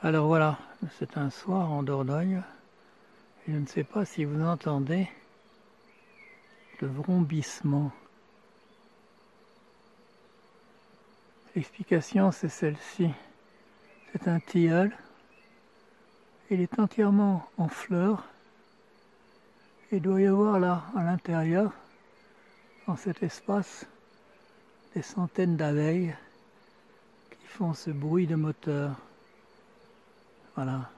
Alors voilà, c'est un soir en Dordogne. Je ne sais pas si vous entendez le vrombissement. L'explication, c'est celle-ci. C'est un tilleul. Il est entièrement en fleurs. Il doit y avoir là, à l'intérieur, dans cet espace, des centaines d'abeilles qui font ce bruit de moteur. Voilà.